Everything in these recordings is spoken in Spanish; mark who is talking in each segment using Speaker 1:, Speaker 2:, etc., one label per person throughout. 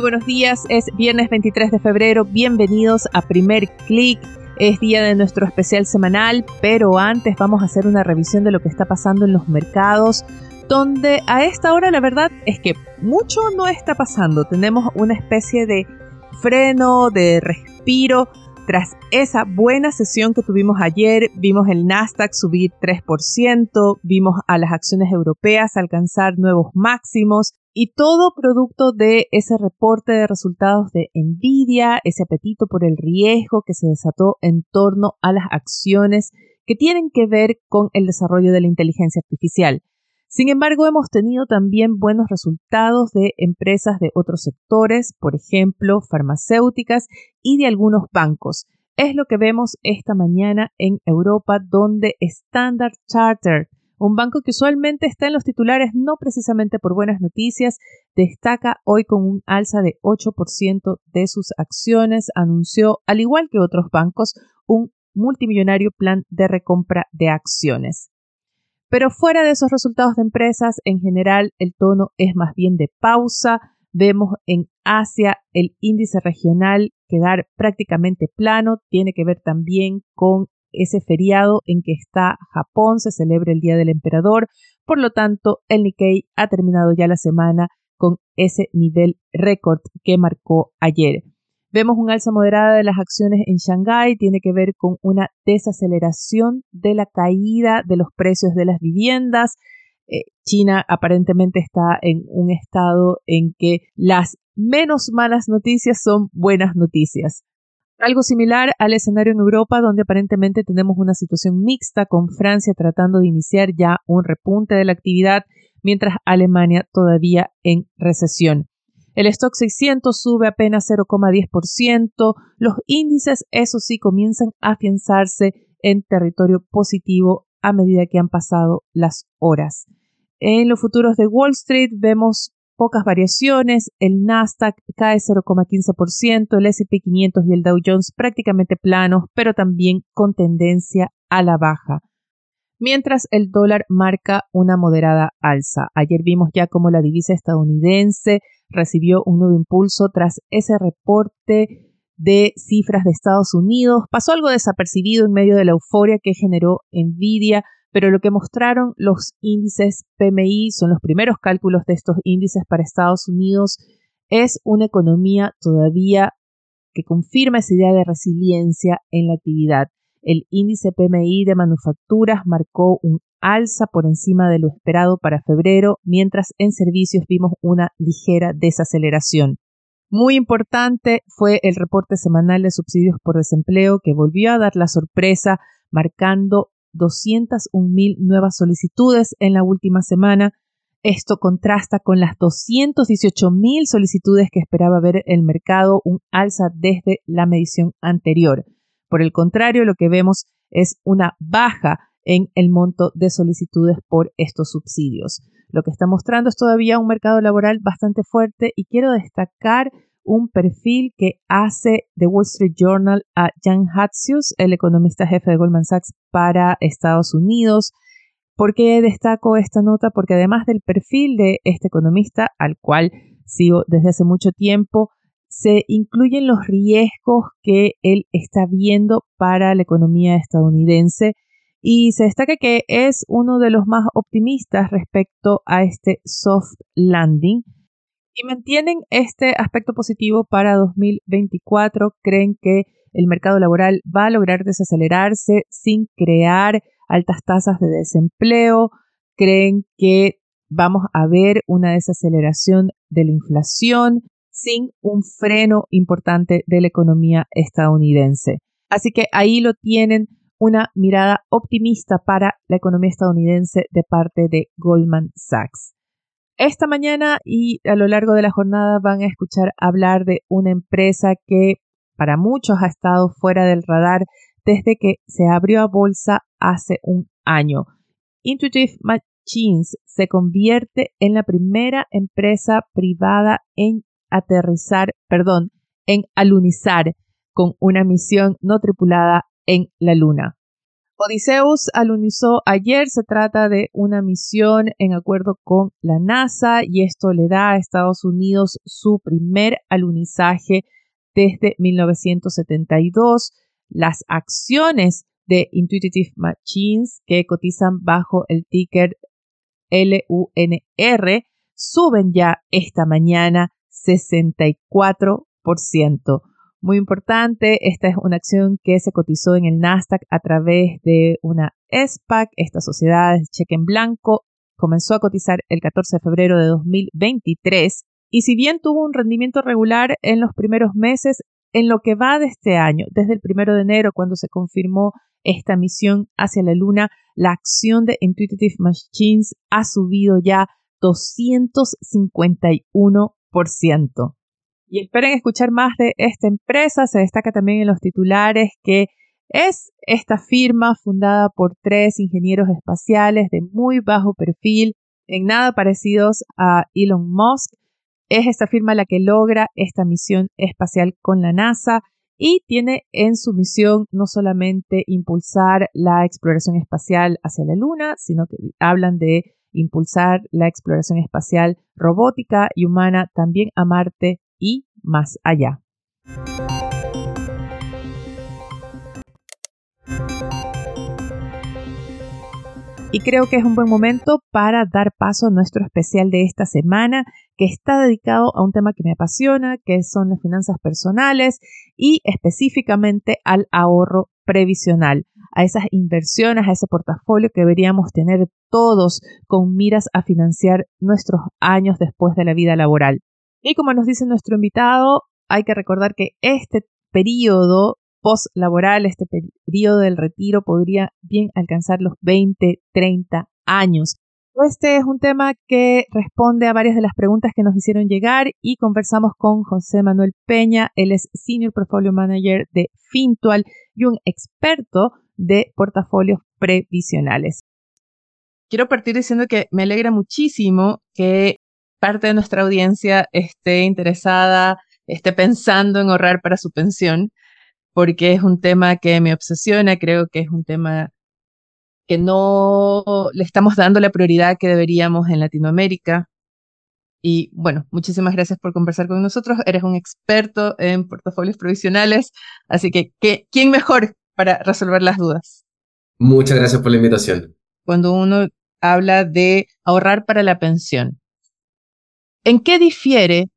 Speaker 1: Muy buenos días, es viernes 23 de febrero, bienvenidos a Primer Click. Es día de nuestro especial semanal, pero antes vamos a hacer una revisión de lo que está pasando en los mercados, donde a esta hora la verdad es que mucho no está pasando. Tenemos una especie de freno, de respiro. Tras esa buena sesión que tuvimos ayer, vimos el Nasdaq subir 3%, vimos a las acciones europeas alcanzar nuevos máximos, y todo producto de ese reporte de resultados de Nvidia, ese apetito por el riesgo que se desató en torno a las acciones que tienen que ver con el desarrollo de la inteligencia artificial. Sin embargo, hemos tenido también buenos resultados de empresas de otros sectores, por ejemplo, farmacéuticas y de algunos bancos. Es lo que vemos esta mañana en Europa, donde Standard Chartered un banco que usualmente está en los titulares no precisamente por buenas noticias, destaca hoy con un alza de 8% de sus acciones, anunció, al igual que otros bancos, un multimillonario plan de recompra de acciones. Pero fuera de esos resultados de empresas, en general el tono es más bien de pausa. Vemos en Asia el índice regional quedar prácticamente plano, tiene que ver también con ese feriado en que está Japón, se celebra el Día del Emperador, por lo tanto el Nikkei ha terminado ya la semana con ese nivel récord que marcó ayer. Vemos un alza moderada de las acciones en Shanghái, tiene que ver con una desaceleración de la caída de los precios de las viviendas. Eh, China aparentemente está en un estado en que las menos malas noticias son buenas noticias. Algo similar al escenario en Europa, donde aparentemente tenemos una situación mixta con Francia tratando de iniciar ya un repunte de la actividad, mientras Alemania todavía en recesión. El stock 600 sube apenas 0,10%. Los índices, eso sí, comienzan a afianzarse en territorio positivo a medida que han pasado las horas. En los futuros de Wall Street vemos pocas variaciones, el Nasdaq cae 0,15%, el SP 500 y el Dow Jones prácticamente planos, pero también con tendencia a la baja. Mientras el dólar marca una moderada alza. Ayer vimos ya cómo la divisa estadounidense recibió un nuevo impulso tras ese reporte de cifras de Estados Unidos. Pasó algo desapercibido en medio de la euforia que generó Nvidia pero lo que mostraron los índices PMI, son los primeros cálculos de estos índices para Estados Unidos, es una economía todavía que confirma esa idea de resiliencia en la actividad. El índice PMI de manufacturas marcó un alza por encima de lo esperado para febrero, mientras en servicios vimos una ligera desaceleración. Muy importante fue el reporte semanal de subsidios por desempleo que volvió a dar la sorpresa, marcando 201.000 nuevas solicitudes en la última semana. Esto contrasta con las 218.000 solicitudes que esperaba ver el mercado, un alza desde la medición anterior. Por el contrario, lo que vemos es una baja en el monto de solicitudes por estos subsidios. Lo que está mostrando es todavía un mercado laboral bastante fuerte y quiero destacar un perfil que hace The Wall Street Journal a Jan Hatzius, el economista jefe de Goldman Sachs para Estados Unidos. ¿Por qué destaco esta nota? Porque además del perfil de este economista, al cual sigo desde hace mucho tiempo, se incluyen los riesgos que él está viendo para la economía estadounidense y se destaca que es uno de los más optimistas respecto a este soft landing y mantienen este aspecto positivo para 2024. Creen que el mercado laboral va a lograr desacelerarse sin crear altas tasas de desempleo. Creen que vamos a ver una desaceleración de la inflación sin un freno importante de la economía estadounidense. Así que ahí lo tienen una mirada optimista para la economía estadounidense de parte de Goldman Sachs. Esta mañana y a lo largo de la jornada van a escuchar hablar de una empresa que para muchos ha estado fuera del radar desde que se abrió a bolsa hace un año. Intuitive Machines se convierte en la primera empresa privada en aterrizar, perdón, en alunizar con una misión no tripulada en la Luna. Odysseus alunizó ayer, se trata de una misión en acuerdo con la NASA y esto le da a Estados Unidos su primer alunizaje desde 1972. Las acciones de Intuitive Machines que cotizan bajo el ticker LUNR suben ya esta mañana 64%. Muy importante, esta es una acción que se cotizó en el Nasdaq a través de una SPAC, esta sociedad de cheque en blanco, comenzó a cotizar el 14 de febrero de 2023 y si bien tuvo un rendimiento regular en los primeros meses, en lo que va de este año, desde el primero de enero, cuando se confirmó esta misión hacia la Luna, la acción de Intuitive Machines ha subido ya 251%. Y esperen escuchar más de esta empresa. Se destaca también en los titulares que es esta firma fundada por tres ingenieros espaciales de muy bajo perfil, en nada parecidos a Elon Musk. Es esta firma la que logra esta misión espacial con la NASA y tiene en su misión no solamente impulsar la exploración espacial hacia la Luna, sino que hablan de impulsar la exploración espacial robótica y humana también a Marte y más allá. Y creo que es un buen momento para dar paso a nuestro especial de esta semana, que está dedicado a un tema que me apasiona, que son las finanzas personales y específicamente al ahorro previsional, a esas inversiones, a ese portafolio que deberíamos tener todos con miras a financiar nuestros años después de la vida laboral. Y como nos dice nuestro invitado, hay que recordar que este periodo post-laboral, este periodo del retiro, podría bien alcanzar los 20, 30 años. Este es un tema que responde a varias de las preguntas que nos hicieron llegar y conversamos con José Manuel Peña. Él es Senior Portfolio Manager de Fintual y un experto de portafolios previsionales. Quiero partir diciendo que me alegra muchísimo que parte de nuestra audiencia esté interesada, esté pensando en ahorrar para su pensión, porque es un tema que me obsesiona, creo que es un tema que no le estamos dando la prioridad que deberíamos en Latinoamérica. Y bueno, muchísimas gracias por conversar con nosotros. Eres un experto en portafolios provisionales, así que ¿quién mejor para resolver las dudas?
Speaker 2: Muchas gracias por la invitación.
Speaker 1: Cuando uno habla de ahorrar para la pensión, ¿En qué difiere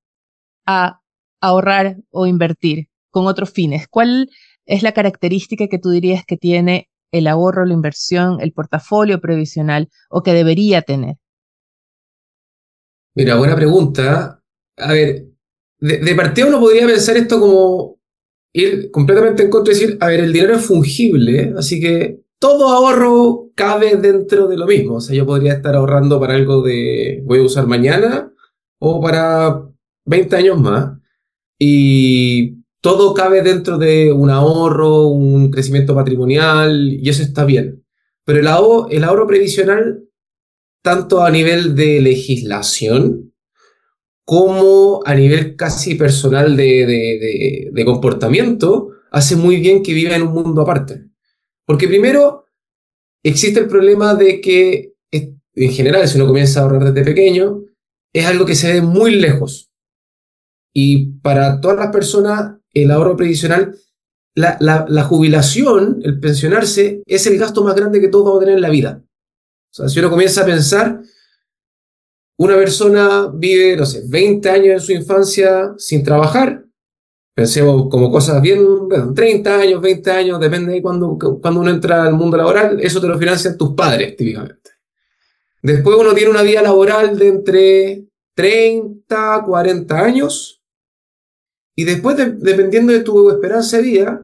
Speaker 1: a ahorrar o invertir con otros fines? ¿Cuál es la característica que tú dirías que tiene el ahorro, la inversión, el portafolio previsional o que debería tener?
Speaker 2: Mira, buena pregunta. A ver, de, de partida uno podría pensar esto como ir completamente en contra y decir, a ver, el dinero es fungible, así que todo ahorro cabe dentro de lo mismo. O sea, yo podría estar ahorrando para algo de voy a usar mañana o para 20 años más. Y todo cabe dentro de un ahorro, un crecimiento patrimonial, y eso está bien. Pero el ahorro, previsional, tanto a nivel de legislación como a nivel casi personal de comportamiento, hace muy bien que viva en un mundo aparte. Porque primero, existe el problema de que, en general, si uno comienza a ahorrar desde pequeño, es algo que se ve muy lejos. Y para todas las personas, el ahorro previsional, la, la, jubilación, el pensionarse, es el gasto más grande que todos vamos a tener en la vida. O sea, si uno comienza a pensar, una persona vive, no sé, 20 años en su infancia sin trabajar, pensemos como cosas bien, bueno, 30 años, 20 años, depende de cuando, cuando uno entra al mundo laboral, eso te lo financian tus padres, típicamente. Después uno tiene una vida laboral de entre 30, 40 años. Y después, dependiendo de tu esperanza de vida,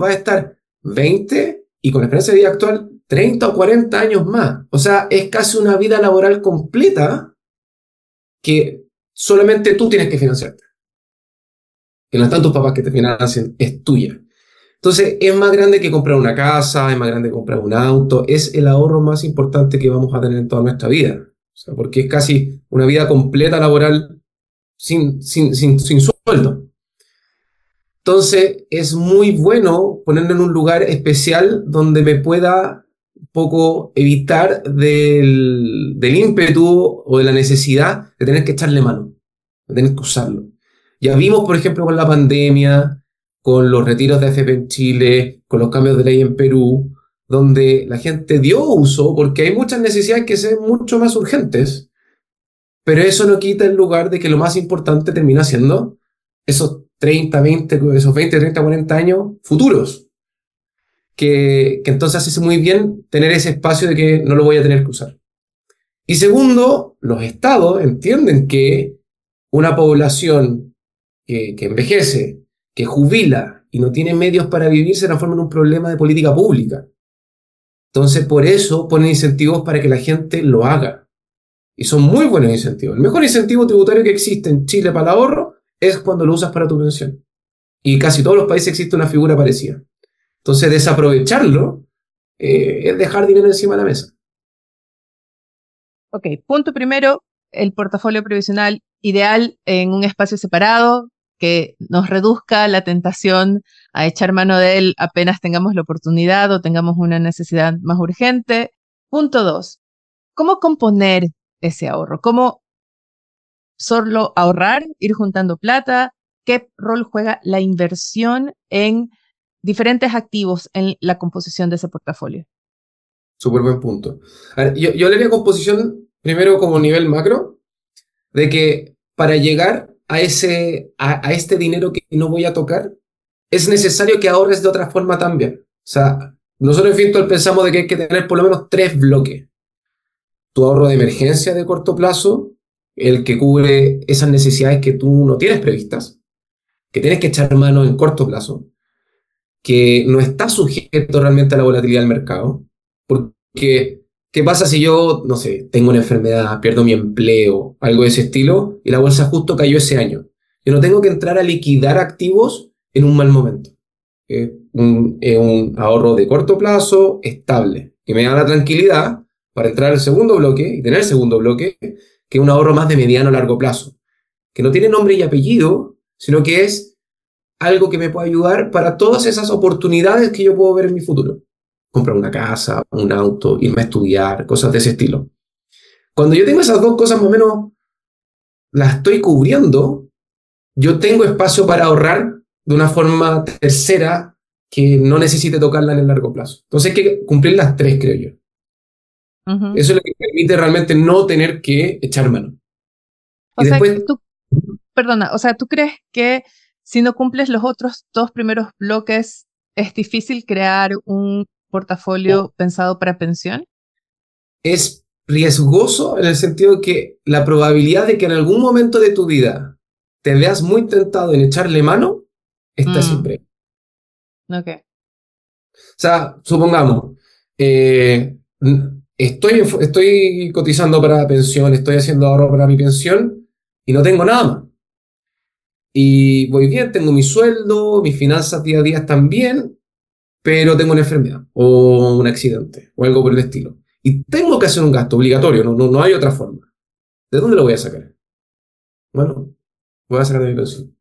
Speaker 2: va a estar 20 y con la esperanza de vida actual 30 o 40 años más. O sea, es casi una vida laboral completa que solamente tú tienes que financiarte. que no están tus papás que te financian, es tuya. Entonces, es más grande que comprar una casa, es más grande que comprar un auto, es el ahorro más importante que vamos a tener en toda nuestra vida. O sea, porque es casi una vida completa laboral sin, sin, sin, sin sueldo. Entonces, es muy bueno ponerlo en un lugar especial donde me pueda un poco evitar del, del ímpetu o de la necesidad de tener que echarle mano, de tener que usarlo. Ya vimos, por ejemplo, con la pandemia, con los retiros de AFP en Chile, con los cambios de ley en Perú, donde la gente dio uso porque hay muchas necesidades que sean mucho más urgentes, pero eso no quita el lugar de que lo más importante termina siendo esos 30, 20, esos 20, 30, 40 años futuros. Que, entonces hace muy bien tener ese espacio de que no lo voy a tener que usar. Y segundo, los estados entienden que una población que envejece, que jubila y no tiene medios para vivir se transforma en un problema de política pública. Entonces, por eso ponen incentivos para que la gente lo haga. Y son muy buenos incentivos. El mejor incentivo tributario que existe en Chile para el ahorro es cuando lo usas para tu pensión. Y casi todos los países existe una figura parecida. Entonces, desaprovecharlo eh, es dejar dinero encima de la mesa.
Speaker 1: Ok, punto primero, el portafolio previsional ideal en un espacio separado, que nos reduzca la tentación a echar mano de él apenas tengamos la oportunidad o tengamos una necesidad más urgente. Punto dos, ¿cómo componer ese ahorro? ¿Cómo solo ahorrar, ir juntando plata? ¿Qué rol juega la inversión en diferentes activos en la composición de ese portafolio?
Speaker 2: Súper buen punto. yo, yo le haría composición primero como nivel macro, de que para llegar a, ese, a, este dinero que no voy a tocar, es necesario que ahorres de otra forma también. O sea, nosotros en Fintual pensamos de que hay que tener por lo menos tres bloques. Tu ahorro de emergencia de corto plazo, el que cubre esas necesidades que tú no tienes previstas, que tienes que echar mano en corto plazo, que no está sujeto realmente a la volatilidad del mercado, porque ¿Qué pasa si yo, no sé, tengo una enfermedad, pierdo mi empleo, algo de ese estilo, y la bolsa justo cayó ese año? Yo no tengo que entrar a liquidar activos en un mal momento. Es un, ahorro de corto plazo, estable, que me da la tranquilidad para entrar al segundo bloque y tener el segundo bloque, que es un ahorro más de mediano a largo plazo, que no tiene nombre y apellido, sino que es algo que me puede ayudar para todas esas oportunidades que yo puedo ver en mi futuro comprar una casa, un auto, irme a estudiar, cosas de ese estilo. Cuando yo tengo esas dos cosas más o menos, las estoy cubriendo, yo tengo espacio para ahorrar de una forma tercera que no necesite tocarla en el largo plazo. Entonces hay que cumplir las tres, creo yo. Eso es lo que permite realmente no tener que echar mano.
Speaker 1: O sea, tú, perdona, o sea, ¿tú crees que si no cumples los otros dos primeros bloques, es difícil crear un portafolio oh. pensado para pensión?
Speaker 2: Es riesgoso en el sentido que la probabilidad de que en algún momento de tu vida te veas muy tentado en echarle mano está mm. siempre.
Speaker 1: Ok.
Speaker 2: O sea, supongamos, eh, estoy, estoy cotizando para pensión, estoy haciendo ahorro para mi pensión y no tengo nada más. Y voy bien, tengo mi sueldo, mis finanzas día a día están bien, pero tengo una enfermedad o un accidente o algo por el estilo. Y tengo que hacer un gasto obligatorio, no, no, no hay otra forma. ¿De dónde lo voy a sacar? Bueno, voy a sacar de mi pensión.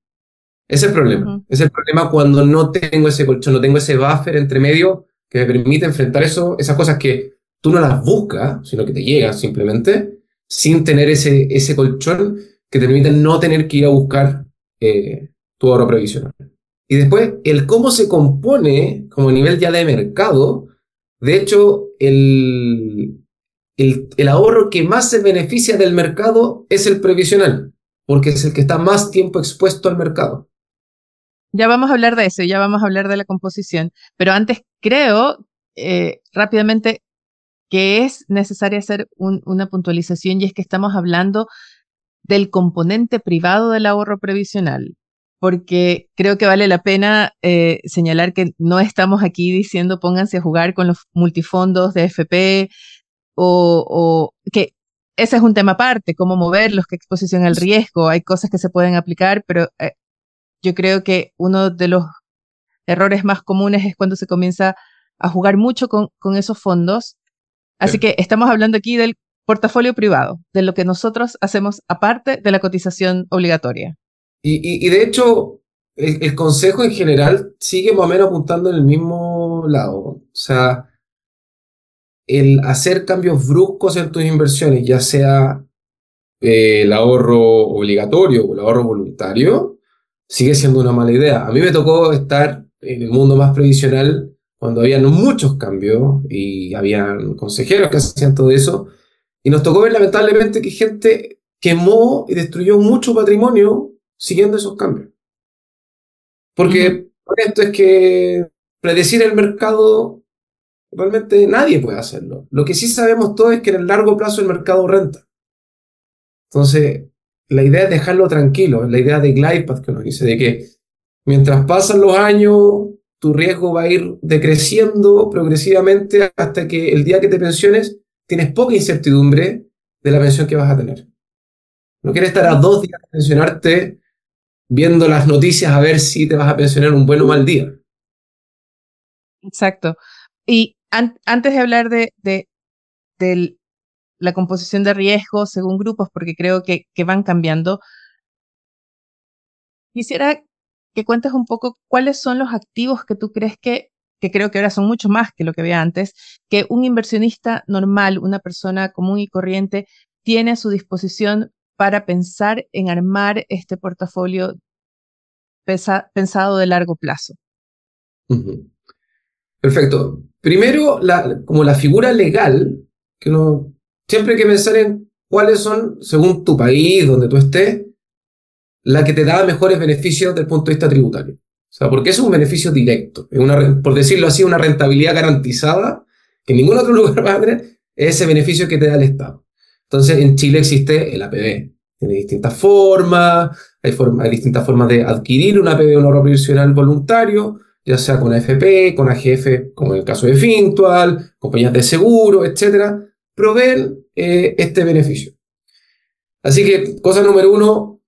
Speaker 2: Ese es el problema. Es el problema cuando no tengo ese colchón, no tengo ese buffer entre medio que me permite enfrentar eso, esas cosas que tú no las buscas, sino que te llegan simplemente, sin tener ese, ese colchón que te permite no tener que ir a buscar eh, tu ahorro previsional. Y después, el cómo se compone como nivel ya de mercado, de hecho, el, el, ahorro que más se beneficia del mercado es el previsional, porque es el que está más tiempo expuesto al mercado.
Speaker 1: Ya vamos a hablar de eso, ya vamos a hablar de la composición, pero antes creo eh, rápidamente que es necesario hacer una puntualización y es que estamos hablando del componente privado del ahorro previsional porque creo que vale la pena eh, señalar que no estamos aquí diciendo pónganse a jugar con los multifondos de FP o, que ese es un tema aparte, cómo moverlos, qué exposición al riesgo, hay cosas que se pueden aplicar, pero eh, yo creo que uno de los errores más comunes es cuando se comienza a jugar mucho con, con esos fondos. Así que estamos hablando aquí del portafolio privado, de lo que nosotros hacemos aparte de la cotización obligatoria.
Speaker 2: Y, de hecho, el, consejo en general sigue más o menos apuntando en el mismo lado. O sea, el hacer cambios bruscos en tus inversiones, ya sea eh, el ahorro obligatorio o el ahorro voluntario, sigue siendo una mala idea. A mí me tocó estar en el mundo más previsional cuando habían muchos cambios y habían consejeros que hacían todo eso. Y nos tocó ver lamentablemente que gente quemó y destruyó mucho patrimonio siguiendo esos cambios. Porque esto es que predecir el mercado realmente nadie puede hacerlo. Lo que sí sabemos todos es que en el largo plazo el mercado renta. Entonces, la idea es dejarlo tranquilo, la idea de Glidepath que nos dice, de que mientras pasan los años, tu riesgo va a ir decreciendo progresivamente hasta que el día que te pensiones tienes poca incertidumbre de la pensión que vas a tener. No quieres estar a dos días de pensionarte viendo las noticias a ver si te vas a pensionar un buen o mal día.
Speaker 1: Exacto. Y antes de hablar de, de, la composición de riesgos según grupos, porque creo que, que van cambiando, quisiera que cuentes un poco cuáles son los activos que tú crees que, que creo que ahora son mucho más que lo que había antes, que un inversionista normal, una persona común y corriente, tiene a su disposición para pensar en armar este portafolio pensado de largo plazo.
Speaker 2: Perfecto. Primero, como la figura legal, que siempre hay que pensar en cuáles son, según tu país, donde tú estés, la que te da mejores beneficios desde el punto de vista tributario. O sea, porque es un beneficio directo, por decirlo así, una rentabilidad garantizada que en ningún otro lugar va a tener, ese beneficio que te da el Estado. Entonces, en Chile existe el APB. Tiene distintas formas, hay, hay distintas formas de adquirir un APB, un ahorro previsional voluntario, ya sea con AFP, con AGF, como en el caso de Fintual, compañías de seguro, etc. Proveen eh, este beneficio. Así que, cosa número uno,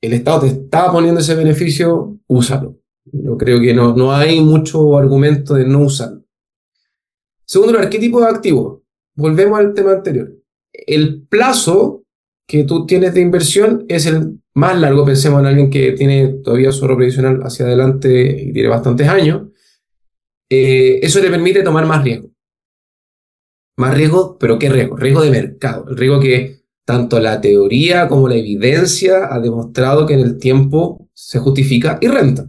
Speaker 2: el Estado te está poniendo ese beneficio, úsalo. Yo creo que no, no hay mucho argumento de no usarlo. Segundo, el arquetipo de activo. Volvemos al tema anterior. El plazo que tú tienes de inversión es el más largo. Pensemos en alguien que tiene todavía su ahorro previsional hacia adelante y tiene bastantes años. Eh, eso le permite tomar más riesgo. Más riesgo, pero ¿qué riesgo? Riesgo de mercado. El riesgo que tanto la teoría como la evidencia ha demostrado que en el tiempo se justifica y renta.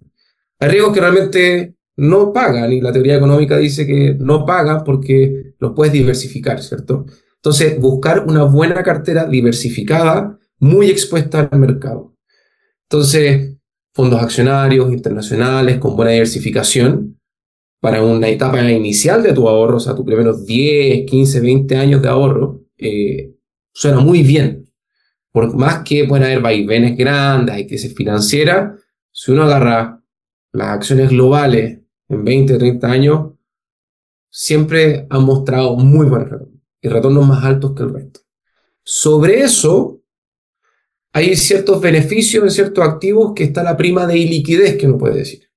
Speaker 2: Hay riesgos que realmente no pagan y la teoría económica dice que no pagan porque los puedes diversificar, ¿cierto? Entonces, buscar una buena cartera diversificada, muy expuesta al mercado. Entonces, fondos accionarios internacionales con buena diversificación para una etapa inicial de tu ahorro, o sea, tus primeros 10, 15, 20 años de ahorro, eh, suena muy bien. Por más que pueden haber vaivenes grandes, hay crisis financiera, si uno agarra las acciones globales en 20 o 30 años, siempre han mostrado muy buenos retornos y retornos más altos que el resto. Sobre eso, hay ciertos beneficios en ciertos activos que está la prima de iliquidez que uno puede decir.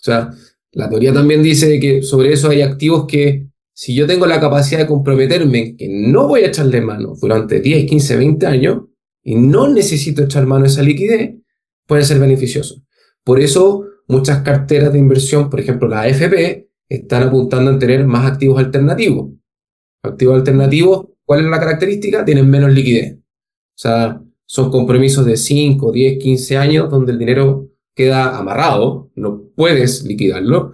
Speaker 2: O sea, la teoría también dice que sobre eso hay activos que si yo tengo la capacidad de comprometerme que no voy a echarle mano durante 10, 15, 20 años y no necesito echar mano a esa liquidez, puede ser beneficioso. Por eso muchas carteras de inversión, por ejemplo la AFP, están apuntando a tener más activos alternativos. Activos alternativos, ¿cuál es la característica? Tienen menos liquidez. O sea, son compromisos de 5, 10, 15 años donde el dinero queda amarrado, no puedes liquidarlo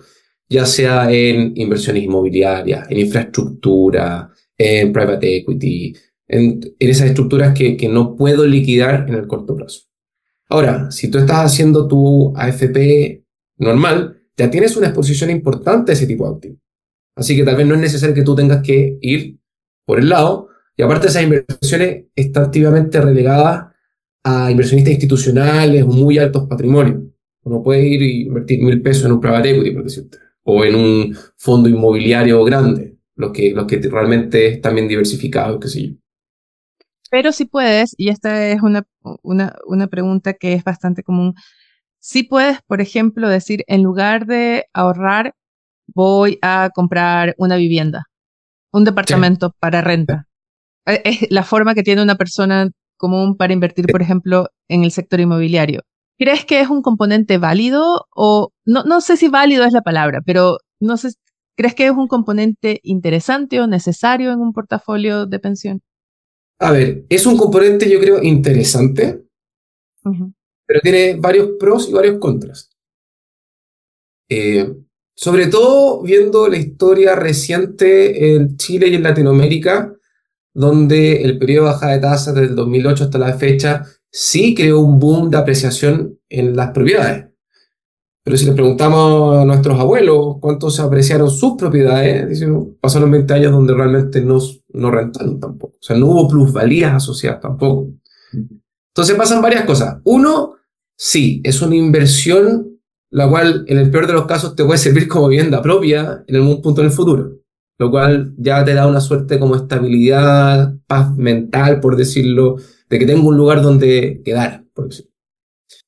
Speaker 2: ya sea en inversiones inmobiliarias, en infraestructura, en private equity, en, esas estructuras que, que, no puedo liquidar en el corto plazo. Ahora, si tú estás haciendo tu AFP normal, ya tienes una exposición importante a ese tipo de activos. Así que tal vez no es necesario que tú tengas que ir por el lado. Y aparte esas inversiones están activamente relegadas a inversionistas institucionales muy altos patrimonios. Uno puede ir y invertir mil pesos en un private equity, por decirte o en un fondo inmobiliario grande, los que, los que realmente están bien diversificados, qué sé yo.
Speaker 1: Pero si puedes, y esta es una, una, una pregunta que es bastante común, sí puedes, por ejemplo, decir, en lugar de ahorrar, voy a comprar una vivienda, un departamento para renta. Eh, es la forma que tiene una persona común para invertir, por ejemplo, en el sector inmobiliario. ¿Crees que es un componente válido o no, no sé si válido es la palabra, pero no sé, ¿crees que es un componente interesante o necesario en un portafolio de pensión?
Speaker 2: A ver, es un componente yo creo interesante, pero tiene varios pros y varios contras. Eh, sobre todo viendo la historia reciente en Chile y en Latinoamérica, donde el periodo de bajada de tasas desde el 2008 hasta la fecha sí creó un boom de apreciación en las propiedades. Pero si le preguntamos a nuestros abuelos cuánto se apreciaron sus propiedades, dicen, pasaron 20 años donde realmente no, no rentaron tampoco. O sea, no hubo plusvalías asociadas tampoco. Entonces pasan varias cosas. Uno, sí, es una inversión la cual en el peor de los casos te puede servir como vivienda propia en algún punto en el futuro, lo cual ya te da una suerte como estabilidad, paz mental, por decirlo, de que tengo un lugar donde quedar, por decirlo.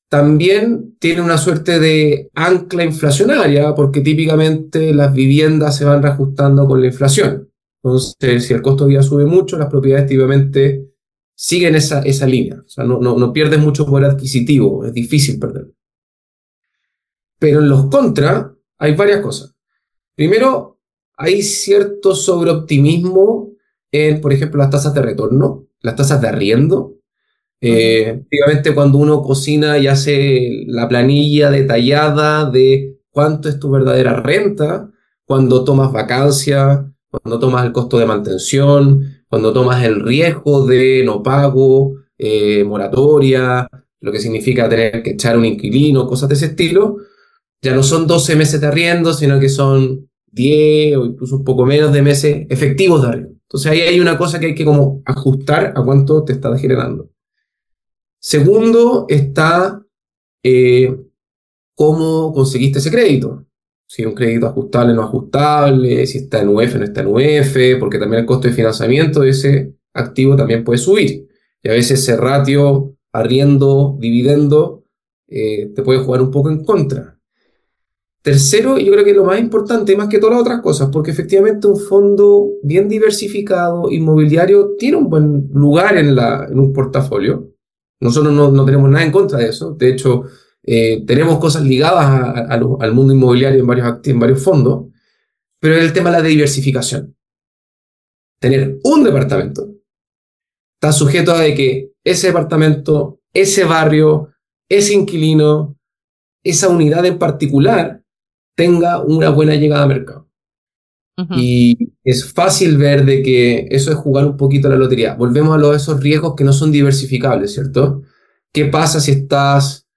Speaker 2: También tiene una suerte de ancla inflacionaria, porque típicamente las viviendas se van reajustando con la inflación. Entonces, si el costo de vida sube mucho, las propiedades típicamente siguen esa, esa línea. O sea, no, no, no pierdes mucho poder adquisitivo, es difícil perder. Pero en los contra hay varias cosas. Primero, hay cierto sobreoptimismo en, por ejemplo, las tasas de retorno, las tasas de arriendo. Eh, cuando uno cocina y hace la planilla detallada de cuánto es tu verdadera renta, cuando tomas vacancia, cuando tomas el costo de mantención, cuando tomas el riesgo de no pago, eh, moratoria, lo que significa tener que echar un inquilino, cosas de ese estilo, ya no son 12 meses de arriendo, sino que son 10 o incluso un poco menos de meses efectivos de arriendo. Entonces ahí hay una cosa que hay que como ajustar a cuánto te está generando. Segundo está eh, cómo conseguiste ese crédito. Si es un crédito ajustable o no ajustable, si está en UF o no está en UF, porque también el costo de financiamiento de ese activo también puede subir. Y a veces ese ratio arriendo, dividendo, eh, te puede jugar un poco en contra. Tercero, yo creo que lo más importante, más que todas las otras cosas, porque efectivamente un fondo bien diversificado, inmobiliario, tiene un buen lugar en, un portafolio. Nosotros no, tenemos nada en contra de eso. De hecho, eh, tenemos cosas ligadas al mundo inmobiliario en varios, en varios fondos, pero es el tema de la diversificación. Tener un departamento está sujeto a que ese departamento, ese barrio, ese inquilino, esa unidad en particular tenga una buena llegada a mercado. Y es fácil ver de que eso es jugar un poquito a la lotería. Volvemos a los, esos riesgos que no son diversificables, ¿cierto? ¿Qué pasa si estás,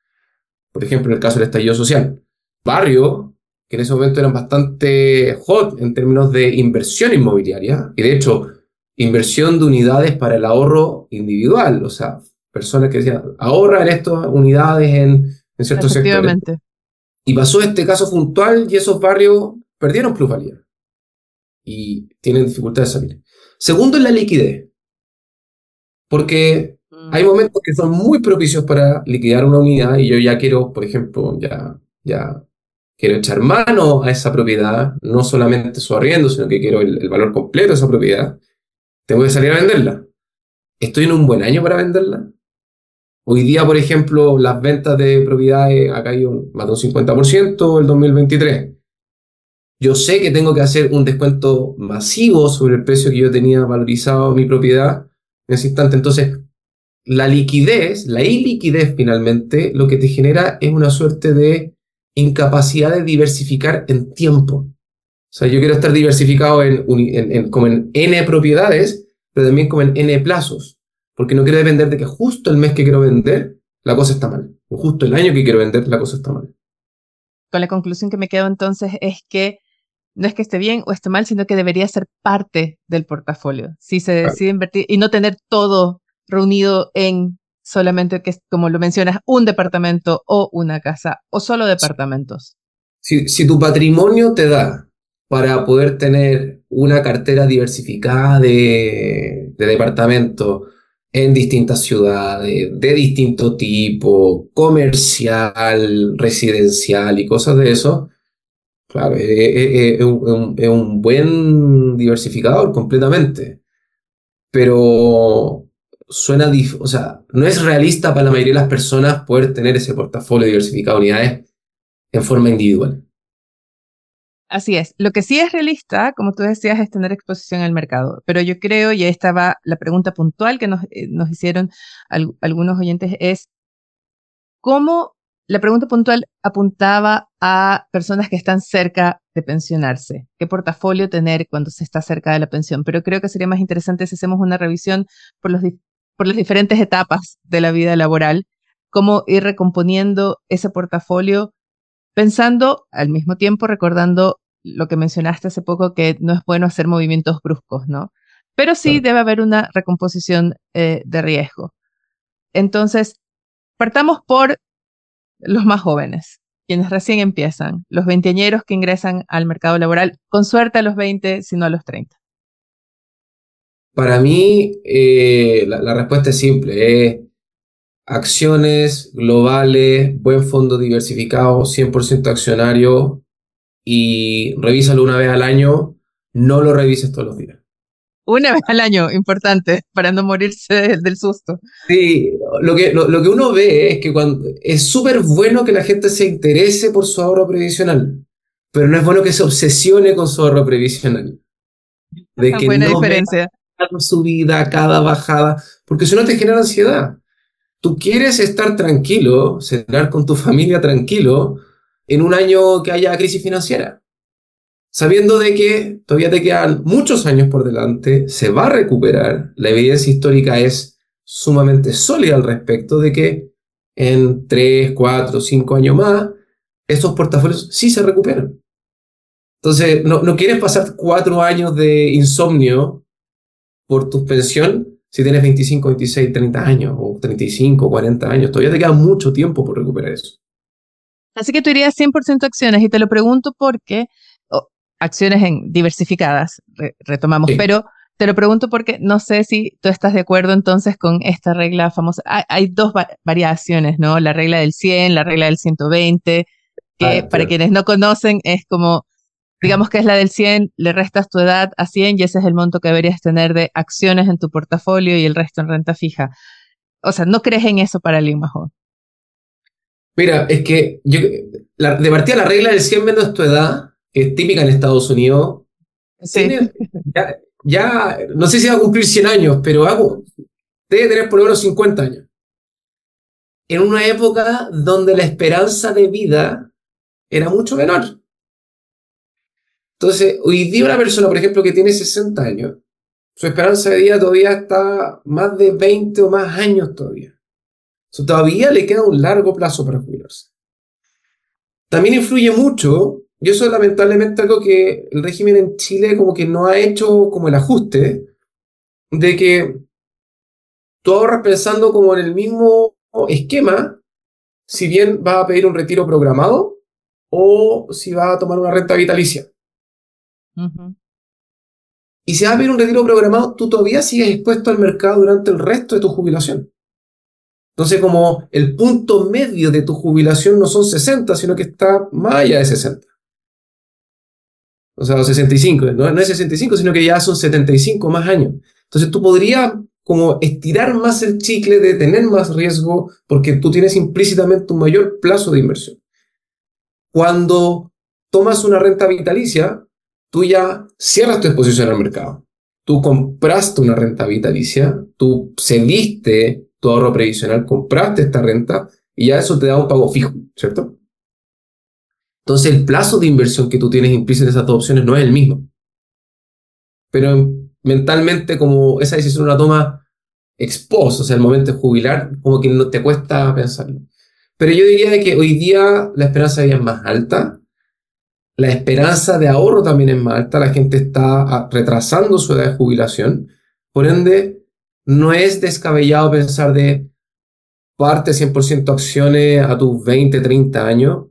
Speaker 2: por ejemplo, en el caso del estallido social, barrio, que en ese momento eran bastante hot en términos de inversión inmobiliaria, y de hecho, inversión de unidades para el ahorro individual, o sea, personas que decían, ahorra en estas unidades en, en ciertos sectores. Y pasó este caso puntual y esos barrios perdieron plusvalía y tienen dificultades de salir. Segundo es la liquidez, porque mm. hay momentos que son muy propicios para liquidar una unidad y yo ya quiero, por ejemplo, ya, ya quiero echar mano a esa propiedad, no solamente su arriendo, sino que quiero el, el valor completo de esa propiedad, tengo que salir a venderla. ¿Estoy en un buen año para venderla? Hoy día, por ejemplo, las ventas de propiedades ha caído más de un 50% el 2023. Yo sé que tengo que hacer un descuento masivo sobre el precio que yo tenía valorizado mi propiedad en ese instante. Entonces, la liquidez, la iliquidez finalmente, lo que te genera es una suerte de incapacidad de diversificar en tiempo. O sea, yo quiero estar diversificado en, como en N propiedades, pero también como en N plazos porque no quiero depender de que justo el mes que quiero vender, la cosa está mal, o justo el año que quiero vender, la cosa está mal.
Speaker 1: Con la conclusión que me quedo entonces es que no es que esté bien o esté mal, sino que debería ser parte del portafolio. Si se decide invertir y no tener todo reunido en solamente que, como lo mencionas, un departamento o una casa, o solo departamentos.
Speaker 2: Si, si tu patrimonio te da para poder tener una cartera diversificada de, de departamentos, en distintas ciudades, de distinto tipo, comercial, residencial y cosas de eso, claro, es, un, buen diversificador completamente. Pero suena, o sea, no es realista para la mayoría de las personas poder tener ese portafolio diversificado de unidades en forma individual.
Speaker 1: Así es. Lo que sí es realista, como tú decías, es tener exposición al mercado. Pero yo creo, y ahí estaba la pregunta puntual que nos, eh, hicieron algunos oyentes, es cómo la pregunta puntual apuntaba a personas que están cerca de pensionarse. ¿Qué portafolio tener cuando se está cerca de la pensión? Pero creo que sería más interesante si hacemos una revisión por, los, por las diferentes etapas de la vida laboral, cómo ir recomponiendo ese portafolio pensando al mismo tiempo, recordando lo que mencionaste hace poco, que no es bueno hacer movimientos bruscos, ¿no? Pero sí debe haber una recomposición eh, de riesgo. Entonces, partamos por los más jóvenes, quienes recién empiezan, los veinteañeros que ingresan al mercado laboral, con suerte a los 20, sino a los 30.
Speaker 2: Para mí, eh, la, la, respuesta es simple, es acciones globales, buen fondo diversificado, 100% accionario y revísalo una vez al año, no lo revises todos los días.
Speaker 1: Una vez al año, importante, para no morirse del susto.
Speaker 2: Sí, lo que, lo, que uno ve es que cuando, es súper bueno que la gente se interese por su ahorro previsional, pero no es bueno que se obsesione con su ahorro previsional.
Speaker 1: De que buena diferencia.
Speaker 2: Cada subida, cada bajada, porque eso no te genera ansiedad. Tú quieres estar tranquilo, cenar con tu familia tranquilo en un año que haya crisis financiera, sabiendo de que todavía te quedan muchos años por delante, se va a recuperar, la evidencia histórica es sumamente sólida al respecto de que en 3, 4, 5 años más, estos portafolios sí se recuperan. Entonces, no, no quieres pasar cuatro años de insomnio por tu pensión si tienes 25, 26, 30 años, o 35, 40 años, todavía te queda mucho tiempo por recuperar eso.
Speaker 1: Así que tú irías 100% acciones, y te lo pregunto porque, acciones en, diversificadas, retomamos, pero te lo pregunto porque no sé si tú estás de acuerdo entonces con esta regla famosa. Hay, dos variaciones, ¿no? La regla del 100, la regla del 120, que ah, para quienes no conocen es como digamos que es la del 100, le restas tu edad a 100 y ese es el monto que deberías tener de acciones en tu portafolio y el resto en renta fija. O sea, ¿no crees en eso para el mejor?
Speaker 2: Mira, es que yo, de partida la regla del 100 menos tu edad, que es típica en Estados Unidos, sí. ya, no sé si va a cumplir 100 años, pero hago, debe tener por lo menos 50 años. En una época donde la esperanza de vida era mucho menor. Entonces, hoy día una persona, por ejemplo, que tiene 60 años, su esperanza de vida todavía está más de 20 o más años todavía. todavía le queda un largo plazo para jubilarse. También influye mucho, y eso es lamentablemente algo que el régimen en Chile como que no ha hecho como el ajuste, de que tú ahorras pensando como en el mismo esquema, si bien va a pedir un retiro programado o si va a tomar una renta vitalicia. Y si vas a pedir un retiro programado, tú todavía sigues expuesto al mercado durante el resto de tu jubilación. Entonces, como el punto medio de tu jubilación no son 60, sino que está más allá de 60. O sea, 65, no, no es 65, sino que ya son 75 más años. Entonces, tú podrías como estirar más el chicle de tener más riesgo porque tú tienes implícitamente un mayor plazo de inversión. Cuando tomas una renta vitalicia, tú ya cierras tu exposición al mercado. Tú compraste una renta vitalicia, tú cediste tu ahorro previsional, compraste esta renta y ya eso te da un pago fijo, ¿cierto? Entonces el plazo de inversión que tú tienes implícito en esas dos opciones no es el mismo. Pero mentalmente como esa decisión la toma expuesta, o sea, el momento de jubilar, como que no te cuesta pensarlo. Pero yo diría que hoy día la esperanza de vida es más alta, la esperanza de ahorro también es más la gente está ah, retrasando su edad de jubilación, por ende, no es descabellado pensar de parte 100% acciones a tus 20, 30 años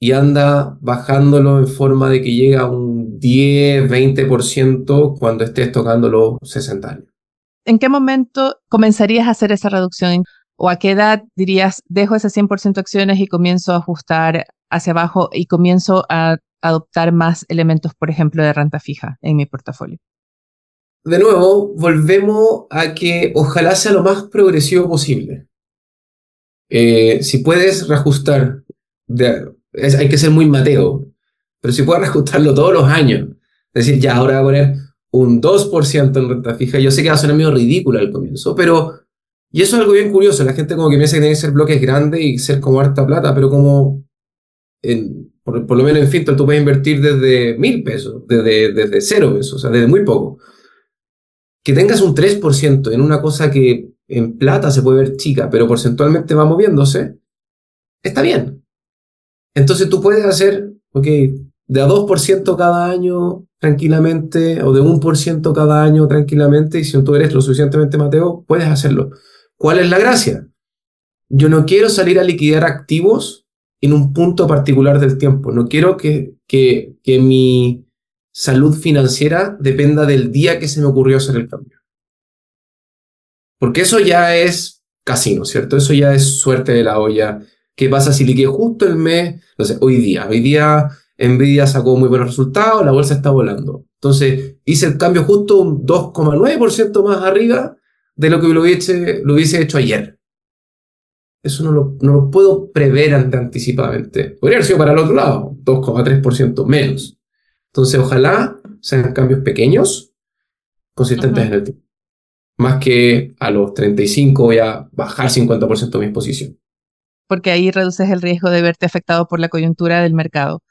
Speaker 2: y anda bajándolo en forma de que llega a un 10, 20% cuando estés tocando los 60 años.
Speaker 1: ¿en qué momento comenzarías a hacer esa reducción? ¿O a qué edad dirías, dejo esas 100% acciones y comienzo a ajustar hacia abajo y comienzo a adoptar más elementos, por ejemplo, de renta fija en mi portafolio?
Speaker 2: De nuevo, volvemos a que ojalá sea lo más progresivo posible. Eh, si puedes reajustar, hay que ser muy mateo, pero si puedes reajustarlo todos los años, es decir, ya ahora voy a poner un 2% en renta fija, yo sé que va a sonar medio ridículo al comienzo, pero, y eso es algo bien curioso, la gente como que piensa que tiene que ser bloques grandes y ser como harta plata, pero como, por, lo menos en Fintel tú puedes invertir desde mil pesos, desde, desde cero pesos, o sea, desde muy poco. Que tengas un 3% en una cosa que en plata se puede ver chica, pero porcentualmente va moviéndose, está bien. Entonces tú puedes hacer, ok, de a 2% cada año tranquilamente, o de 1% cada año tranquilamente, y si tú eres lo suficientemente mateo, puedes hacerlo. ¿Cuál es la gracia? Yo no quiero salir a liquidar activos en un punto particular del tiempo. No quiero que, que, que mi salud financiera dependa del día que se me ocurrió hacer el cambio. Porque eso ya es casino, ¿cierto? Eso ya es suerte de la olla. ¿Qué pasa si liquide justo el mes? No sé, hoy día. Hoy día Nvidia sacó muy buenos resultados, la bolsa está volando. Entonces hice el cambio justo un 2,9% más arriba de lo que lo hubiese, lo hubiese hecho ayer. Eso no lo, no lo puedo prever anticipadamente. Podría haber sido para el otro lado, 2,3% menos. Entonces, ojalá sean cambios pequeños, consistentes en el tiempo más que a los 35 voy a bajar 50% mi exposición.
Speaker 1: Porque ahí reduces el riesgo de verte afectado por la coyuntura del mercado.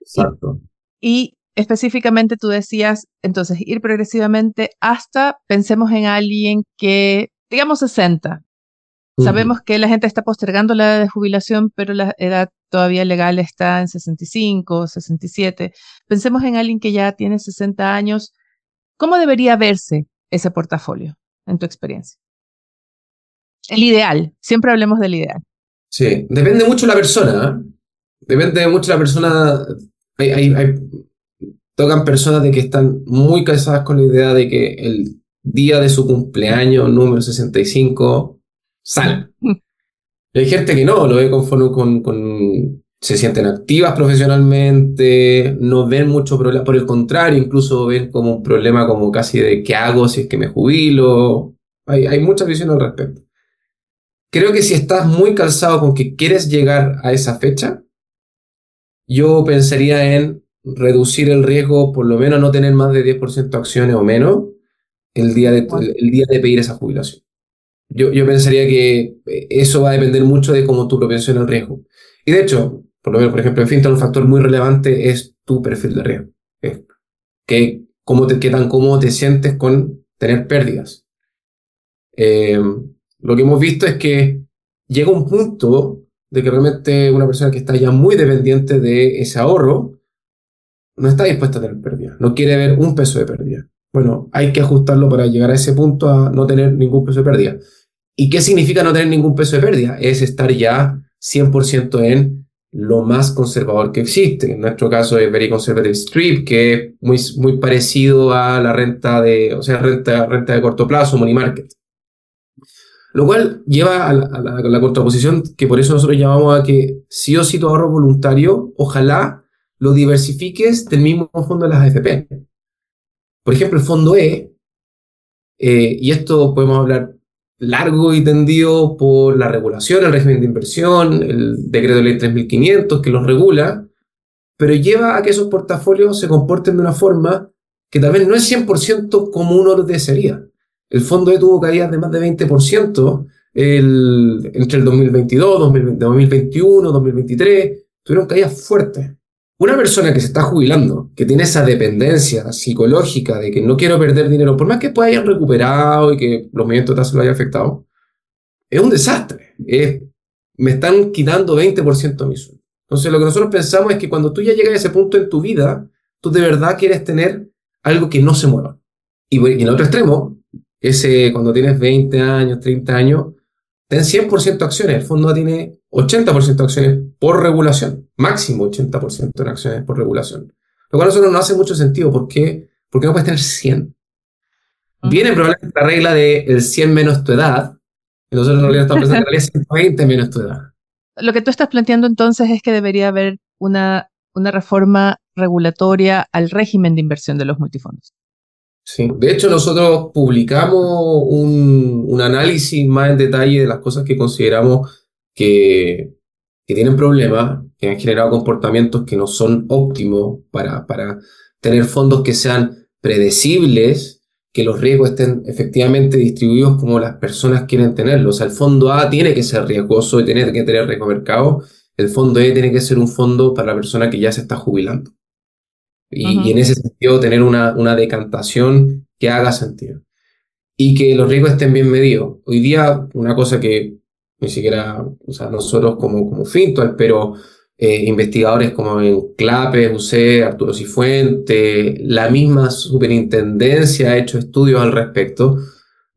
Speaker 2: Exacto.
Speaker 1: Y, específicamente tú decías, entonces, ir progresivamente hasta, pensemos en alguien que, digamos, 60. Sabemos que la gente está postergando la edad de jubilación, pero la edad todavía legal está en 65, 67. Pensemos en alguien que ya tiene 60 años. ¿Cómo debería verse ese portafolio? en tu experiencia? El ideal, siempre hablemos del ideal.
Speaker 2: Sí, depende mucho de la persona. ¿eh? Depende mucho de la persona. Hay, tocan personas de que están muy casadas con la idea de que el día de su cumpleaños, número 65, sale. hay gente que no, lo ve con, con, con, se sienten activas profesionalmente, no ven mucho problema, por el contrario, incluso ven como un problema como casi de qué hago si es que me jubilo. Hay, hay muchas visiones al respecto. Creo que si estás muy calzado con que quieres llegar a esa fecha, yo pensaría en reducir el riesgo, por lo menos no tener más de 10% acciones o menos el día de, el, día de pedir esa jubilación. Yo, yo pensaría que eso va a depender mucho de cómo tu propensión al riesgo. Y de hecho, por lo menos, por ejemplo, en FinTech un factor muy relevante es tu perfil de riesgo. que, cómo te, qué tan cómodo te sientes con tener pérdidas. Eh, lo que hemos visto es que llega un punto de que realmente una persona que está ya muy dependiente de ese ahorro no está dispuesta a tener pérdidas, no quiere ver un peso de pérdida. Bueno, hay que ajustarlo para llegar a ese punto a no tener ningún peso de pérdida. ¿Y qué significa no tener ningún peso de pérdida? Es estar ya 100% en lo más conservador que existe. En nuestro caso es Very Conservative Strip, que es muy, muy parecido a la renta de, o sea, renta, renta de corto plazo, money market. Lo cual lleva a la, contraposición que por eso nosotros llamamos a que si o si tu ahorro voluntario, ojalá lo diversifiques del mismo fondo de las AFP. Por ejemplo, el fondo E, eh, y esto podemos hablar largo y tendido por la regulación, el régimen de inversión, el decreto de ley 3500 que los regula, pero lleva a que esos portafolios se comporten de una forma que tal vez no es 100% como uno lo desearía. El fondo E tuvo caídas de más de 20% el, entre el 2022, 2021, 2023, tuvieron caídas fuertes. Una persona que se está jubilando, que tiene esa dependencia psicológica de que no quiero perder dinero, por más que pueda hayan recuperado y que los movimientos de tasa lo hayan afectado, es un desastre. me están quitando 20% de mi sueldo. Entonces, lo que nosotros pensamos es que cuando tú ya llegas a ese punto en tu vida, tú de verdad quieres tener algo que no se mueva. Y, en otro extremo, ese cuando tienes 20 años, 30 años, ten 100% acciones. El fondo tiene 80% de acciones por regulación, máximo 80% en acciones por regulación. Lo cual a nosotros no hace mucho sentido. ¿Por qué? Porque no puedes tener 100. Viene probablemente la regla de el 100 menos tu edad, y nosotros en realidad estamos pensando en 120 menos tu edad.
Speaker 1: Lo que tú estás planteando entonces es que debería haber una, una reforma regulatoria al régimen de inversión de los multifondos.
Speaker 2: Sí, de hecho nosotros publicamos un, un análisis más en detalle de las cosas que consideramos que, que tienen problemas, que han generado comportamientos que no son óptimos para, para tener fondos que sean predecibles, que los riesgos estén efectivamente distribuidos como las personas quieren tenerlos. O sea, el fondo A tiene que ser riesgoso y tiene que tener riesgo mercado. El fondo E tiene que ser un fondo para la persona que ya se está jubilando. Y, en ese sentido, tener una, una decantación que haga sentido. Y que los riesgos estén bien medidos. Hoy día, una cosa que ni siquiera, o sea, nosotros como, como Fintual, pero eh, investigadores como en CLAPE, UC, Arturo Cifuente, la misma superintendencia ha hecho estudios al respecto,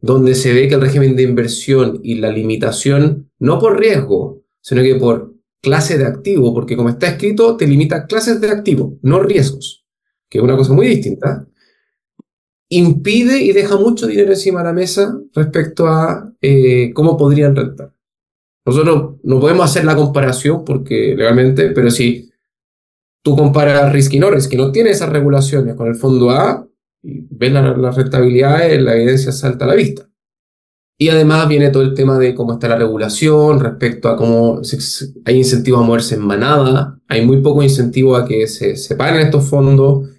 Speaker 2: donde se ve que el régimen de inversión y la limitación, no por riesgo, sino que por clase de activo, porque como está escrito, te limita clases de activo, no riesgos, que es una cosa muy distinta, impide y deja mucho dinero encima de la mesa respecto a eh, cómo podrían rentar. Nosotros no podemos hacer la comparación porque legalmente, pero si tú comparas risk y que no tiene esas regulaciones con el fondo A, y ves la, la rentabilidad, la evidencia salta a la vista. Y además viene todo el tema de cómo está la regulación respecto a cómo hay incentivo a moverse en manada, hay muy poco incentivo a que se separen estos fondos.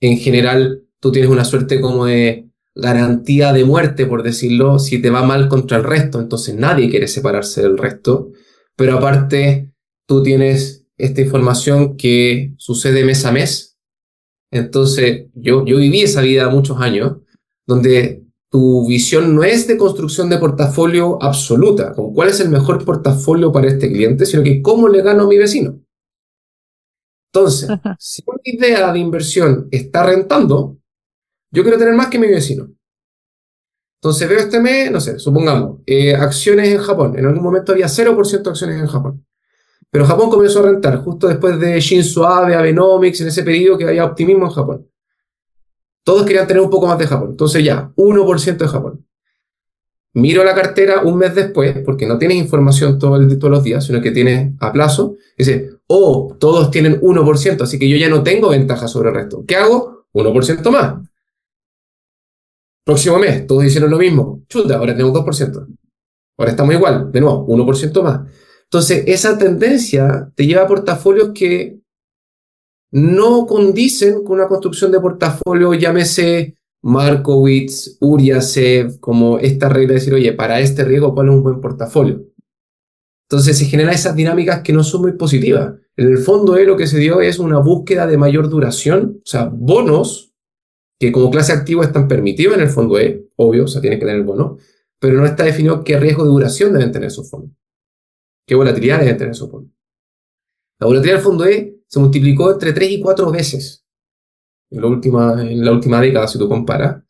Speaker 2: En general, tú tienes una suerte como de garantía de muerte, por decirlo, si te va mal contra el resto, entonces nadie quiere separarse del resto, pero aparte tú tienes esta información que sucede mes a mes, entonces yo, yo viví esa vida muchos años, donde tu visión no es de construcción de portafolio absoluta, con cuál es el mejor portafolio para este cliente, sino que cómo le gano a mi vecino. Entonces, si una idea de inversión está rentando, yo quiero tener más que mi vecino. Entonces veo este mes, no sé, supongamos, eh, acciones en Japón. En algún momento había 0% de acciones en Japón. Pero Japón comenzó a rentar justo después de Shinzo Abe, Abenomics, en ese periodo que había optimismo en Japón. Todos querían tener un poco más de Japón. Entonces ya, 1% de Japón. Miro la cartera un mes después, porque no tienes información todos los días, sino que tienes a plazo. dice, oh, todos tienen 1%, así que yo ya no tengo ventaja sobre el resto. ¿Qué hago? 1% más. Próximo mes, todos hicieron lo mismo. Chuta, ahora tenemos 2%. Ahora estamos igual, de nuevo, 1% más. Entonces, esa tendencia te lleva a portafolios que no condicen con una construcción de portafolio, llámese Markowitz, Uriasev, como esta regla de decir, oye, para este riesgo, ¿cuál es un buen portafolio? Entonces se generan esas dinámicas que no son muy positivas. En el fondo, eh, lo que se dio es una búsqueda de mayor duración, o sea, bonos que como clase activo están permitidos en el fondo E, obvio, o sea, tiene que tener el bono, pero no está definido qué riesgo de duración deben tener esos fondos, qué volatilidad deben tener esos fondos. La volatilidad del fondo E se multiplicó entre 3 y 4 veces en la última, en la última década, si tú comparas,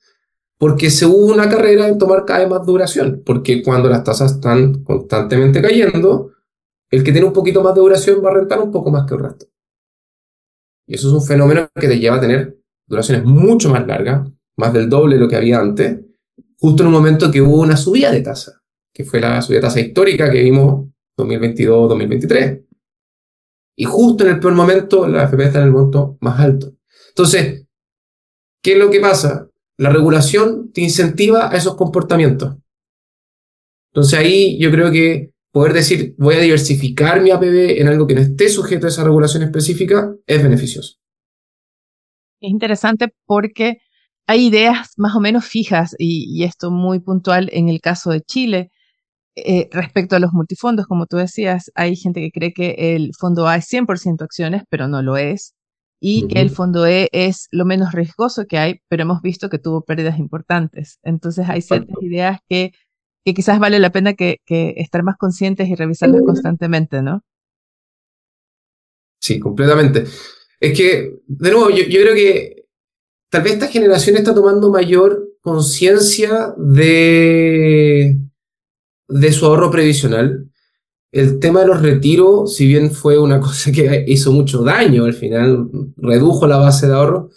Speaker 2: porque se hubo una carrera en tomar cada vez más duración, porque cuando las tasas están constantemente cayendo, el que tiene un poquito más de duración va a rentar un poco más que el resto. Y eso es un fenómeno que te lleva a tener duraciones mucho más largas, más del doble de lo que había antes, justo en un momento que hubo una subida de tasa, que fue la subida de tasa histórica que vimos 2022-2023. Y justo en el peor momento, la FP está en el monto más alto. Entonces, ¿qué es lo que pasa? La regulación te incentiva a esos comportamientos. Entonces ahí yo creo que poder decir voy a diversificar mi APB en algo que no esté sujeto a esa regulación específica es beneficioso.
Speaker 1: Es interesante porque hay ideas más o menos fijas y, esto muy puntual en el caso de Chile. Eh, respecto a los multifondos, como tú decías, hay gente que cree que el fondo A es 100% acciones, pero no lo es, y que el fondo E es lo menos riesgoso que hay, pero hemos visto que tuvo pérdidas importantes. Entonces hay ciertas ideas que, que quizás vale la pena que, que estar más conscientes y revisarlas constantemente, ¿no?
Speaker 2: Sí, completamente. Es que, de nuevo, yo, creo que tal vez esta generación está tomando mayor conciencia de, de su ahorro previsional. El tema de los retiros, si bien fue una cosa que hizo mucho daño al final, redujo la base de ahorro,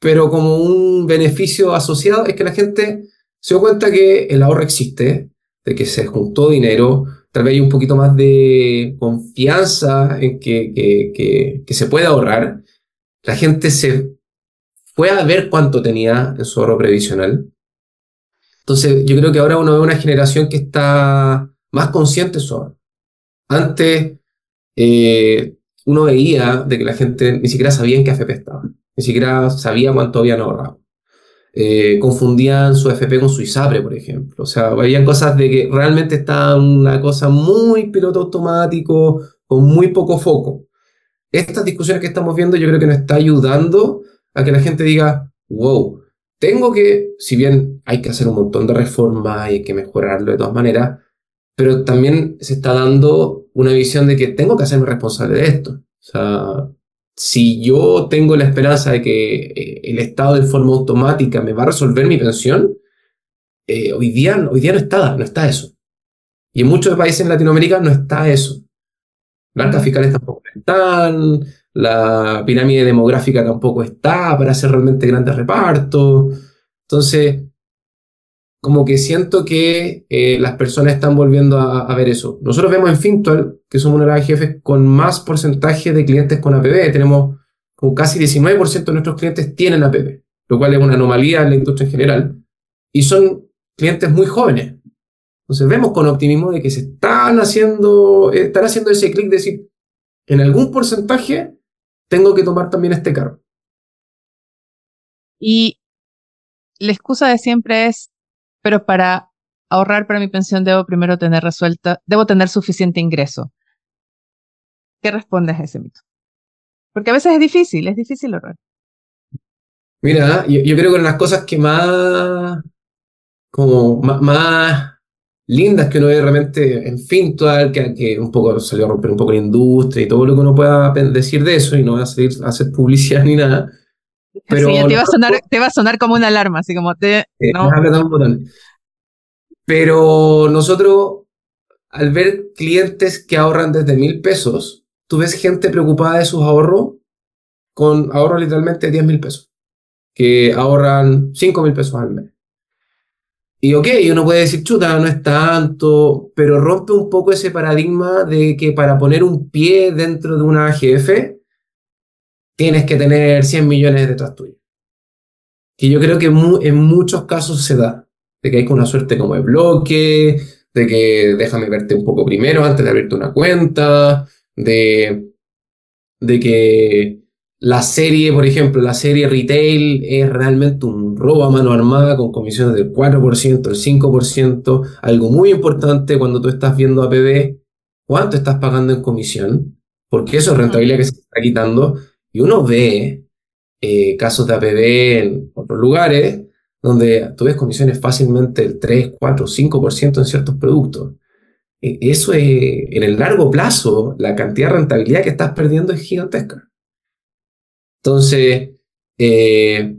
Speaker 2: pero como un beneficio asociado es que la gente se dio cuenta que el ahorro existe, de que se juntó dinero, tal vez hay un poquito más de confianza en que, que, que, se puede ahorrar. La gente se fue a ver cuánto tenía en su ahorro previsional. Entonces, yo creo que ahora uno ve una generación que está más consciente de su ahorro. Antes, eh, uno veía de que la gente ni siquiera sabía en qué AFP estaba, ni siquiera sabía cuánto habían ahorrado. Eh, confundían su FP con su ISAPRE, por ejemplo. O sea, habían cosas de que realmente está una cosa muy piloto automático, con muy poco foco. Estas discusiones que estamos viendo yo creo que nos está ayudando a que la gente diga, wow, tengo que, si bien hay que hacer un montón de reformas y hay que mejorarlo de todas maneras, pero también se está dando una visión de que tengo que hacerme responsable de esto. O sea, si yo tengo la esperanza de que eh, el Estado de forma automática me va a resolver mi pensión, eh, hoy, día, hoy día no está, no está eso. Y en muchos países en Latinoamérica no está eso. Blancas fiscales tampoco están, la pirámide demográfica tampoco está para hacer realmente grandes repartos. Entonces, como que siento que eh, las personas están volviendo a, ver eso. Nosotros vemos en Fintual, que somos una de las jefes con más porcentaje de clientes con APB, tenemos como casi 19% de nuestros clientes tienen APB, lo cual es una anomalía en la industria en general, y son clientes muy jóvenes. Entonces vemos con optimismo de que se están haciendo, están haciendo ese clic de decir, en algún porcentaje tengo que tomar también este carro.
Speaker 1: Y la excusa de siempre es, pero para ahorrar para mi pensión debo primero tener resuelta, debo tener suficiente ingreso. ¿Qué respondes a ese mito? Porque a veces es difícil, es difícil ahorrar.
Speaker 2: Mira, yo, creo que las cosas que más, como más, lindas que uno ve realmente en Fintual, que, que un poco salió a romper un poco la industria y todo lo que uno pueda decir de eso, y no voy a salir a hacer publicidad ni nada,
Speaker 1: pero te, va a sonar, te va a sonar como una alarma, así como te... no.
Speaker 2: Pero nosotros, al ver clientes que ahorran desde mil pesos, tú ves gente preocupada de sus ahorros con ahorros literalmente de 10 mil pesos, que ahorran 5 mil pesos al mes. Y ok, uno puede decir, chuta, no es tanto, pero rompe un poco ese paradigma de que para poner un pie dentro de una AGF tienes que tener 100 millones detrás tuyo. Que yo creo que en muchos casos se da, de que hay una suerte como de bloque, de que déjame verte un poco primero antes de abrirte una cuenta, de, de que la serie, por ejemplo, la serie retail es realmente un robo a mano armada con comisiones del 4%, del 5%, algo muy importante cuando tú estás viendo a PB, cuánto estás pagando en comisión, porque eso es rentabilidad que se está quitando y uno ve eh, casos de APB en otros lugares donde tú ves comisiones fácilmente del 3, 4, 5% en ciertos productos. E, eso es, en el largo plazo, la cantidad de rentabilidad que estás perdiendo es gigantesca. Entonces, eh,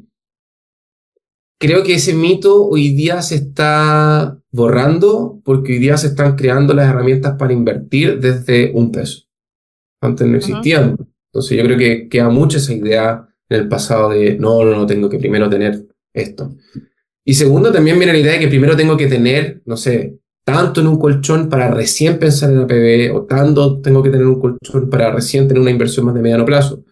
Speaker 2: creo que ese mito hoy día se está borrando porque hoy día se están creando las herramientas para invertir desde un peso. Antes no existían. Entonces yo creo que queda mucho esa idea en el pasado de, no, no, no, tengo que primero tener esto. Y segundo, también viene la idea de que primero tengo que tener, no sé, tanto en un colchón para recién pensar en APB o tanto tengo que tener un colchón para recién tener una inversión más de mediano plazo.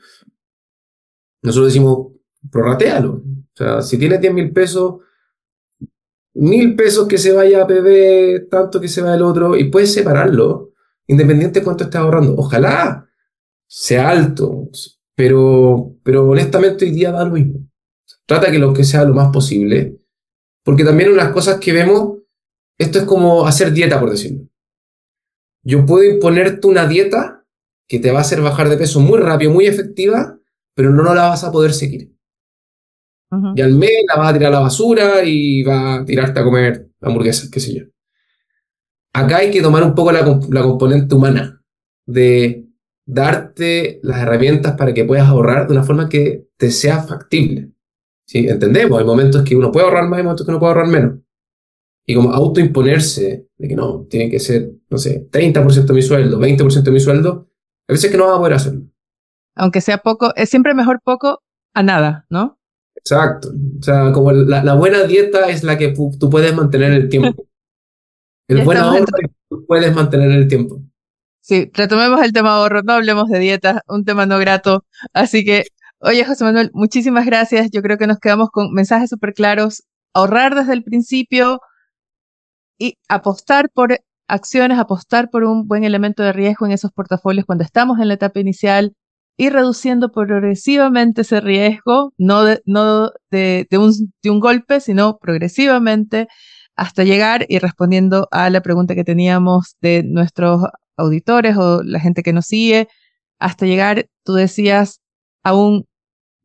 Speaker 2: Nosotros decimos, prorratealo. O sea, si tienes 10 mil pesos, mil pesos que se vaya a APB, tanto que se va el otro, y puedes separarlo, independiente de cuánto estés ahorrando. Ojalá sea alto, pero, pero honestamente hoy día da lo mismo. Trata que lo que sea lo más posible, porque también unas cosas que vemos, esto es como hacer dieta, por decirlo. Yo puedo imponerte una dieta que te va a hacer bajar de peso muy rápido, muy efectiva, pero no, la vas a poder seguir. Y al mes la vas a tirar a la basura y va a tirarte a comer hamburguesas, qué sé yo. Acá hay que tomar un poco la, la componente humana de darte las herramientas para que puedas ahorrar de una forma que te sea factible. ¿Sí? Entendemos, hay momentos que uno puede ahorrar más, hay momentos que uno puede ahorrar menos. Y como autoimponerse de que no, tiene que ser, no sé, 30% de mi sueldo, 20% de mi sueldo, a veces que no vas a poder hacerlo.
Speaker 1: Aunque sea poco, es siempre mejor poco a nada, ¿no?
Speaker 2: Exacto. O sea, como la, buena dieta es la que tú puedes mantener en el tiempo. El buen ahorro que tú puedes mantener en el tiempo.
Speaker 1: Sí, retomemos el tema ahorro, no hablemos de dieta, un tema no grato. Así que, oye, José Manuel, muchísimas gracias. Yo creo que nos quedamos con mensajes súper claros. Ahorrar desde el principio y apostar por acciones, apostar por un buen elemento de riesgo en esos portafolios cuando estamos en la etapa inicial, y reduciendo progresivamente ese riesgo, no, de, no de, un, de un golpe, sino progresivamente hasta llegar y respondiendo a la pregunta que teníamos de nuestros auditores o la gente que nos sigue, hasta llegar, tú decías, a un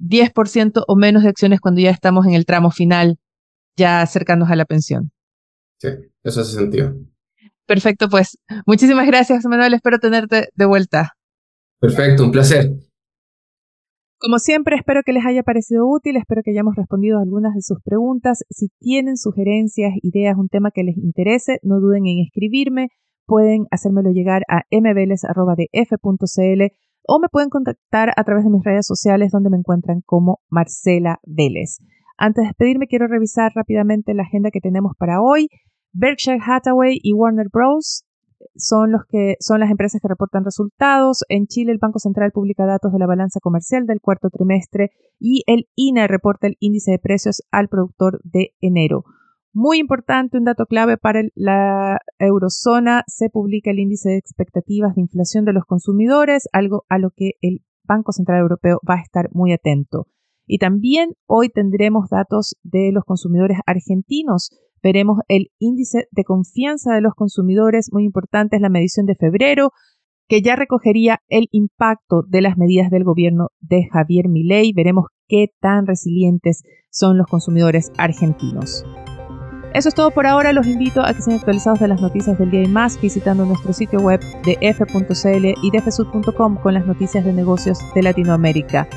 Speaker 1: 10% o menos de acciones cuando ya estamos en el tramo final, ya acercándonos a la pensión.
Speaker 2: Sí, eso hace sentido.
Speaker 1: Perfecto, pues muchísimas gracias, Manuel. Espero tenerte de vuelta.
Speaker 2: Perfecto, un placer.
Speaker 1: Como siempre, espero que les haya parecido útil, espero que hayamos respondido a algunas de sus preguntas. Si tienen sugerencias, ideas, un tema que les interese, no duden en escribirme. Pueden hacérmelo llegar a mveles.df.cl o me pueden contactar a través de mis redes sociales donde me encuentran como Marcela Vélez. Antes de despedirme, quiero revisar rápidamente la agenda que tenemos para hoy. Berkshire Hathaway y Warner Bros son los que son las empresas que reportan resultados. En Chile el Banco Central publica datos de la balanza comercial del cuarto trimestre y el INE reporta el índice de precios al productor de enero. Muy importante, un dato clave para la eurozona, se publica el índice de expectativas de inflación de los consumidores, algo a lo que el Banco Central Europeo va a estar muy atento. Y también hoy tendremos datos de los consumidores argentinos veremos el índice de confianza de los consumidores, muy importante es la medición de febrero, que ya recogería el impacto de las medidas del gobierno de Javier Milei. Veremos qué tan resilientes son los consumidores argentinos. Eso es todo por ahora. Los invito a que sean actualizados de las noticias del día y más visitando nuestro sitio web de f.cl y de con las noticias de negocios de Latinoamérica.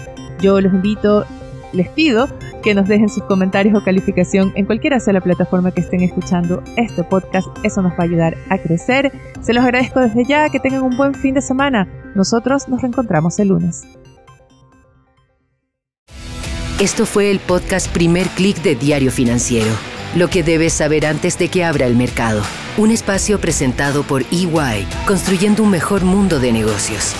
Speaker 1: Yo los invito les pido que nos dejen sus comentarios o calificación en cualquiera sea la plataforma que estén escuchando este podcast. Eso nos va a ayudar a crecer. Se los agradezco desde ya. Que tengan un buen fin de semana. Nosotros nos reencontramos el lunes.
Speaker 3: Esto fue el podcast Primer Click de Diario Financiero. Lo que debes saber antes de que abra el mercado. Un espacio presentado por EY, construyendo un mejor mundo de negocios.